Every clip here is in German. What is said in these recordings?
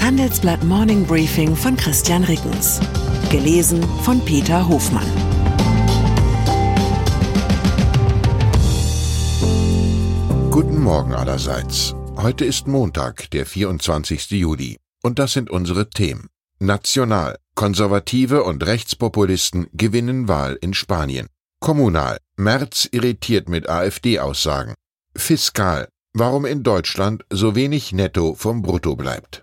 Handelsblatt Morning Briefing von Christian Rickens. Gelesen von Peter Hofmann. Guten Morgen allerseits. Heute ist Montag, der 24. Juli. Und das sind unsere Themen. National. Konservative und Rechtspopulisten gewinnen Wahl in Spanien. Kommunal. Merz irritiert mit AfD-Aussagen. Fiskal. Warum in Deutschland so wenig Netto vom Brutto bleibt.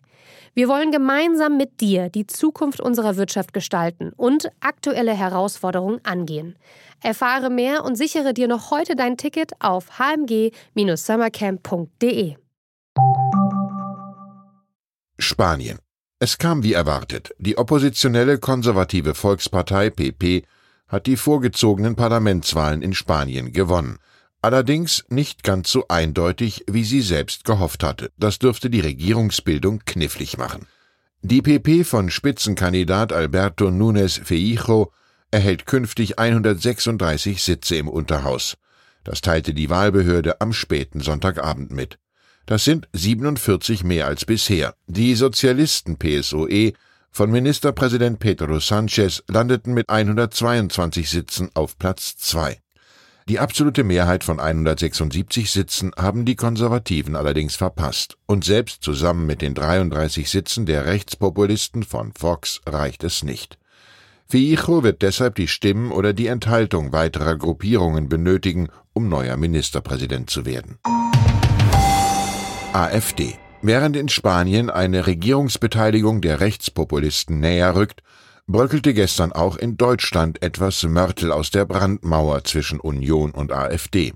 Wir wollen gemeinsam mit dir die Zukunft unserer Wirtschaft gestalten und aktuelle Herausforderungen angehen. Erfahre mehr und sichere dir noch heute dein Ticket auf hmg-summercamp.de. Spanien. Es kam wie erwartet. Die oppositionelle konservative Volkspartei PP hat die vorgezogenen Parlamentswahlen in Spanien gewonnen. Allerdings nicht ganz so eindeutig, wie sie selbst gehofft hatte. Das dürfte die Regierungsbildung knifflig machen. Die PP von Spitzenkandidat Alberto Núñez Feijo erhält künftig 136 Sitze im Unterhaus. Das teilte die Wahlbehörde am späten Sonntagabend mit. Das sind 47 mehr als bisher. Die Sozialisten PSOE von Ministerpräsident Pedro Sanchez landeten mit 122 Sitzen auf Platz 2. Die absolute Mehrheit von 176 Sitzen haben die Konservativen allerdings verpasst, und selbst zusammen mit den 33 Sitzen der Rechtspopulisten von Fox reicht es nicht. Fijo wird deshalb die Stimmen oder die Enthaltung weiterer Gruppierungen benötigen, um neuer Ministerpräsident zu werden. AfD Während in Spanien eine Regierungsbeteiligung der Rechtspopulisten näher rückt, bröckelte gestern auch in Deutschland etwas Mörtel aus der Brandmauer zwischen Union und AfD.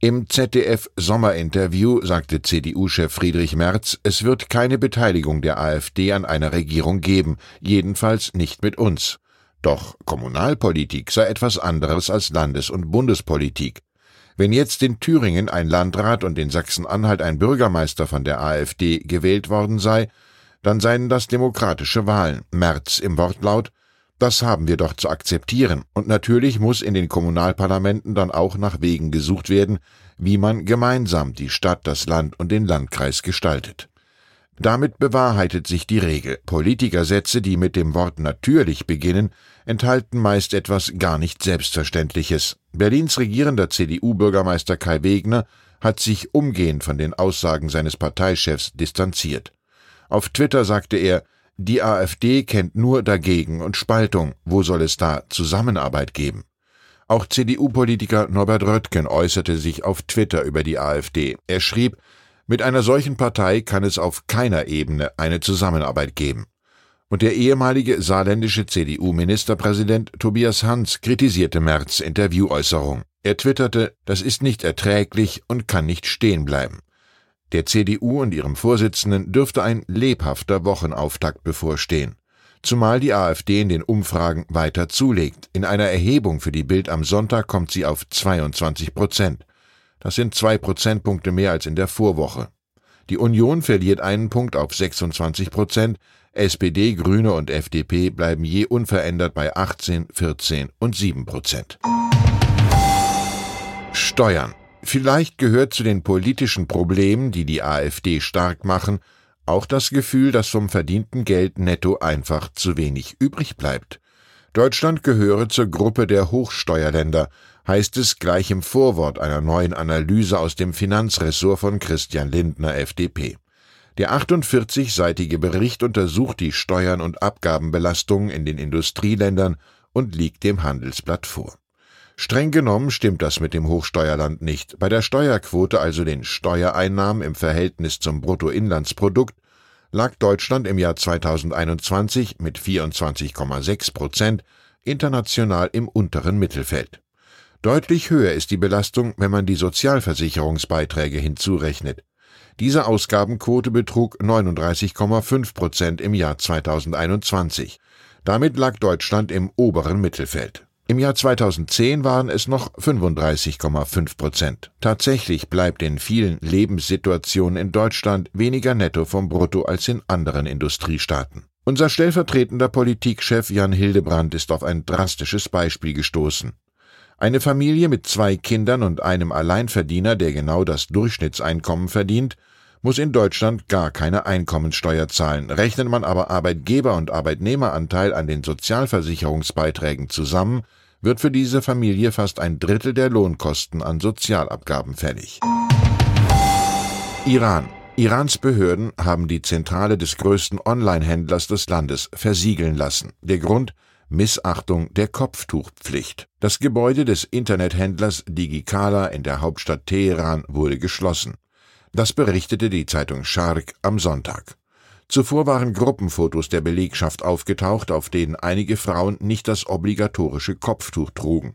Im ZDF Sommerinterview sagte CDU-Chef Friedrich Merz, es wird keine Beteiligung der AfD an einer Regierung geben, jedenfalls nicht mit uns. Doch Kommunalpolitik sei etwas anderes als Landes- und Bundespolitik. Wenn jetzt in Thüringen ein Landrat und in Sachsen-Anhalt ein Bürgermeister von der AfD gewählt worden sei, dann seien das demokratische Wahlen. März im Wortlaut, das haben wir doch zu akzeptieren. Und natürlich muss in den Kommunalparlamenten dann auch nach Wegen gesucht werden, wie man gemeinsam die Stadt, das Land und den Landkreis gestaltet. Damit bewahrheitet sich die Regel. Politikersätze, die mit dem Wort natürlich beginnen, enthalten meist etwas gar nicht Selbstverständliches. Berlins regierender CDU-Bürgermeister Kai Wegner hat sich umgehend von den Aussagen seines Parteichefs distanziert. Auf Twitter sagte er, die AfD kennt nur dagegen und Spaltung, wo soll es da Zusammenarbeit geben? Auch CDU-Politiker Norbert Röttgen äußerte sich auf Twitter über die AfD. Er schrieb, mit einer solchen Partei kann es auf keiner Ebene eine Zusammenarbeit geben. Und der ehemalige saarländische CDU-Ministerpräsident Tobias Hans kritisierte Merz Interviewäußerung. Er twitterte, das ist nicht erträglich und kann nicht stehen bleiben. Der CDU und ihrem Vorsitzenden dürfte ein lebhafter Wochenauftakt bevorstehen. Zumal die AfD in den Umfragen weiter zulegt. In einer Erhebung für die Bild am Sonntag kommt sie auf 22 Prozent. Das sind zwei Prozentpunkte mehr als in der Vorwoche. Die Union verliert einen Punkt auf 26 Prozent. SPD, Grüne und FDP bleiben je unverändert bei 18, 14 und 7 Prozent. Steuern. Vielleicht gehört zu den politischen Problemen, die die AfD stark machen, auch das Gefühl, dass vom verdienten Geld netto einfach zu wenig übrig bleibt. Deutschland gehöre zur Gruppe der Hochsteuerländer, heißt es gleich im Vorwort einer neuen Analyse aus dem Finanzressort von Christian Lindner FDP. Der 48-seitige Bericht untersucht die Steuern und Abgabenbelastungen in den Industrieländern und liegt dem Handelsblatt vor. Streng genommen stimmt das mit dem Hochsteuerland nicht. Bei der Steuerquote, also den Steuereinnahmen im Verhältnis zum Bruttoinlandsprodukt, lag Deutschland im Jahr 2021 mit 24,6 Prozent international im unteren Mittelfeld. Deutlich höher ist die Belastung, wenn man die Sozialversicherungsbeiträge hinzurechnet. Diese Ausgabenquote betrug 39,5 Prozent im Jahr 2021. Damit lag Deutschland im oberen Mittelfeld. Im Jahr 2010 waren es noch 35,5 Prozent. Tatsächlich bleibt in vielen Lebenssituationen in Deutschland weniger netto vom Brutto als in anderen Industriestaaten. Unser stellvertretender Politikchef Jan Hildebrand ist auf ein drastisches Beispiel gestoßen. Eine Familie mit zwei Kindern und einem Alleinverdiener, der genau das Durchschnittseinkommen verdient, muss in Deutschland gar keine Einkommensteuer zahlen. Rechnet man aber Arbeitgeber- und Arbeitnehmeranteil an den Sozialversicherungsbeiträgen zusammen, wird für diese Familie fast ein Drittel der Lohnkosten an Sozialabgaben fällig. Iran. Irans Behörden haben die Zentrale des größten Online-Händlers des Landes versiegeln lassen. Der Grund Missachtung der Kopftuchpflicht. Das Gebäude des Internethändlers Digikala in der Hauptstadt Teheran wurde geschlossen. Das berichtete die Zeitung Shark am Sonntag. Zuvor waren Gruppenfotos der Belegschaft aufgetaucht, auf denen einige Frauen nicht das obligatorische Kopftuch trugen.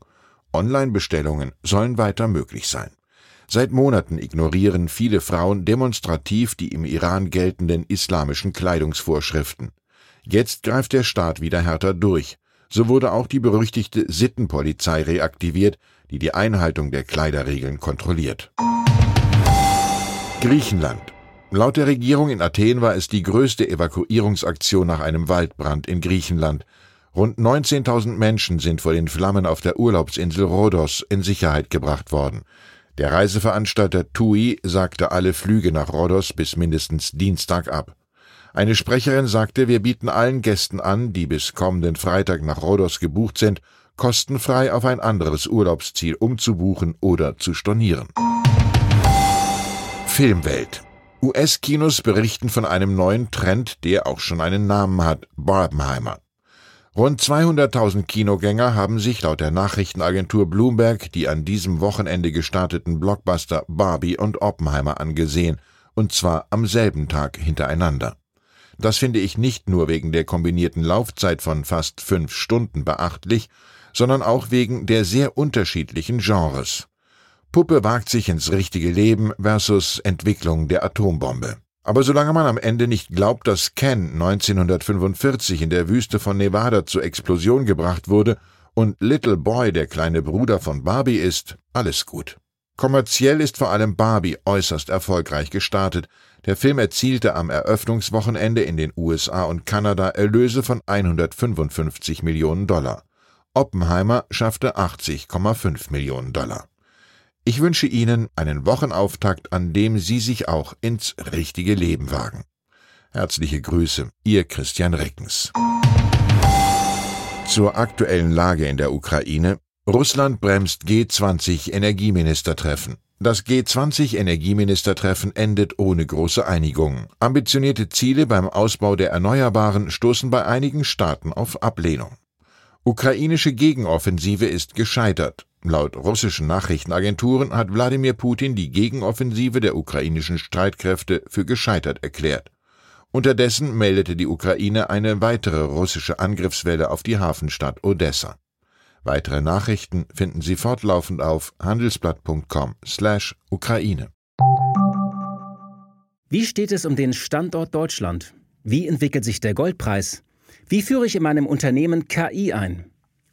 Online-Bestellungen sollen weiter möglich sein. Seit Monaten ignorieren viele Frauen demonstrativ die im Iran geltenden islamischen Kleidungsvorschriften. Jetzt greift der Staat wieder härter durch. So wurde auch die berüchtigte Sittenpolizei reaktiviert, die die Einhaltung der Kleiderregeln kontrolliert. Griechenland. Laut der Regierung in Athen war es die größte Evakuierungsaktion nach einem Waldbrand in Griechenland. Rund 19.000 Menschen sind vor den Flammen auf der Urlaubsinsel Rhodos in Sicherheit gebracht worden. Der Reiseveranstalter TUI sagte alle Flüge nach Rhodos bis mindestens Dienstag ab. Eine Sprecherin sagte, wir bieten allen Gästen an, die bis kommenden Freitag nach Rhodos gebucht sind, kostenfrei auf ein anderes Urlaubsziel umzubuchen oder zu stornieren. Filmwelt. US-Kinos berichten von einem neuen Trend, der auch schon einen Namen hat, Barbenheimer. Rund 200.000 Kinogänger haben sich laut der Nachrichtenagentur Bloomberg die an diesem Wochenende gestarteten Blockbuster Barbie und Oppenheimer angesehen, und zwar am selben Tag hintereinander. Das finde ich nicht nur wegen der kombinierten Laufzeit von fast fünf Stunden beachtlich, sondern auch wegen der sehr unterschiedlichen Genres. Puppe wagt sich ins richtige Leben versus Entwicklung der Atombombe. Aber solange man am Ende nicht glaubt, dass Ken 1945 in der Wüste von Nevada zur Explosion gebracht wurde und Little Boy der kleine Bruder von Barbie ist, alles gut. Kommerziell ist vor allem Barbie äußerst erfolgreich gestartet. Der Film erzielte am Eröffnungswochenende in den USA und Kanada Erlöse von 155 Millionen Dollar. Oppenheimer schaffte 80,5 Millionen Dollar. Ich wünsche Ihnen einen Wochenauftakt, an dem Sie sich auch ins richtige Leben wagen. Herzliche Grüße, Ihr Christian Reckens. Zur aktuellen Lage in der Ukraine Russland bremst G20 Energieministertreffen. Das G20 Energieministertreffen endet ohne große Einigung. Ambitionierte Ziele beim Ausbau der Erneuerbaren stoßen bei einigen Staaten auf Ablehnung. Ukrainische Gegenoffensive ist gescheitert. Laut russischen Nachrichtenagenturen hat Wladimir Putin die Gegenoffensive der ukrainischen Streitkräfte für gescheitert erklärt. Unterdessen meldete die Ukraine eine weitere russische Angriffswelle auf die Hafenstadt Odessa. Weitere Nachrichten finden Sie fortlaufend auf handelsblatt.com/Ukraine. Wie steht es um den Standort Deutschland? Wie entwickelt sich der Goldpreis? Wie führe ich in meinem Unternehmen KI ein?